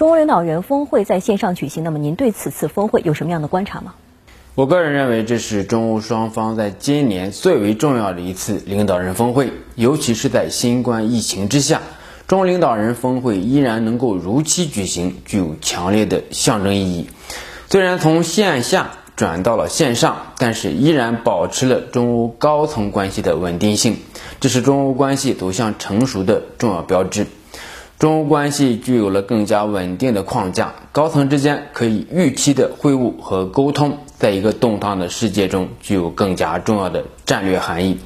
中欧领导人峰会在线上举行，那么您对此次峰会有什么样的观察吗？我个人认为，这是中欧双方在今年最为重要的一次领导人峰会，尤其是在新冠疫情之下，中欧领导人峰会依然能够如期举行，具有强烈的象征意义。虽然从线下转到了线上，但是依然保持了中欧高层关系的稳定性，这是中欧关系走向成熟的重要标志。中欧关系具有了更加稳定的框架，高层之间可以预期的会晤和沟通，在一个动荡的世界中具有更加重要的战略含义。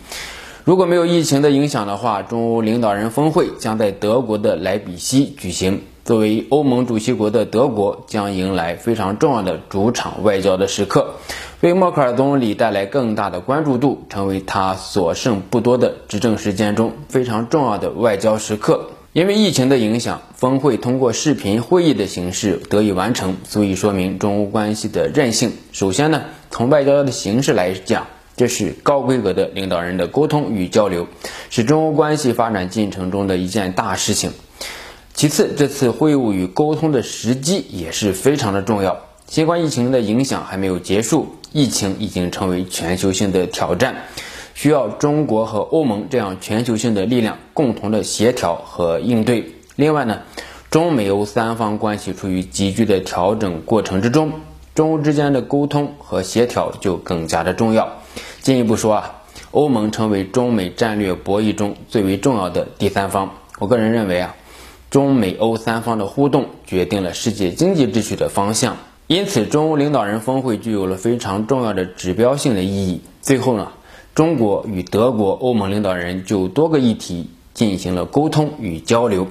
如果没有疫情的影响的话，中欧领导人峰会将在德国的莱比锡举行。作为欧盟主席国的德国，将迎来非常重要的主场外交的时刻，为默克尔总理带来更大的关注度，成为他所剩不多的执政时间中非常重要的外交时刻。因为疫情的影响，峰会通过视频会议的形式得以完成，足以说明中欧关系的韧性。首先呢，从外交的形式来讲，这是高规格的领导人的沟通与交流，是中欧关系发展进程中的一件大事情。其次，这次会晤与沟通的时机也是非常的重要。新冠疫情的影响还没有结束，疫情已经成为全球性的挑战。需要中国和欧盟这样全球性的力量共同的协调和应对。另外呢，中美欧三方关系处于急剧的调整过程之中，中欧之间的沟通和协调就更加的重要。进一步说啊，欧盟成为中美战略博弈中最为重要的第三方。我个人认为啊，中美欧三方的互动决定了世界经济秩序的方向，因此中欧领导人峰会具有了非常重要的指标性的意义。最后呢。中国与德国、欧盟领导人就多个议题进行了沟通与交流。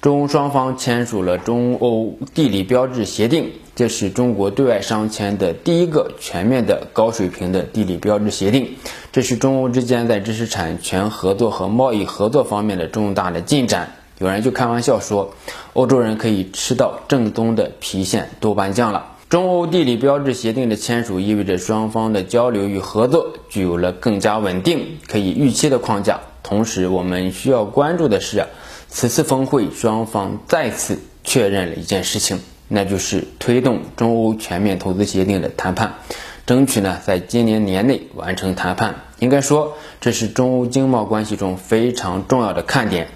中欧双方签署了中欧地理标志协定，这是中国对外商签的第一个全面的高水平的地理标志协定。这是中欧之间在知识产权合作和贸易合作方面的重大的进展。有人就开玩笑说，欧洲人可以吃到正宗的郫县豆瓣酱了。中欧地理标志协定的签署，意味着双方的交流与合作具有了更加稳定、可以预期的框架。同时，我们需要关注的是，此次峰会双方再次确认了一件事情，那就是推动中欧全面投资协定的谈判，争取呢在今年年内完成谈判。应该说，这是中欧经贸关系中非常重要的看点。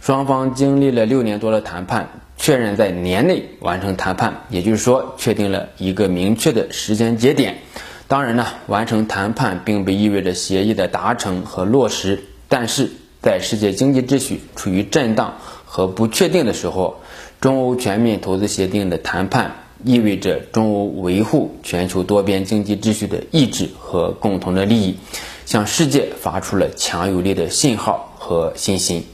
双方经历了六年多的谈判。确认在年内完成谈判，也就是说，确定了一个明确的时间节点。当然呢，完成谈判并不意味着协议的达成和落实。但是在世界经济秩序处于震荡和不确定的时候，中欧全面投资协定的谈判意味着中欧维护全球多边经济秩序的意志和共同的利益，向世界发出了强有力的信号和信心。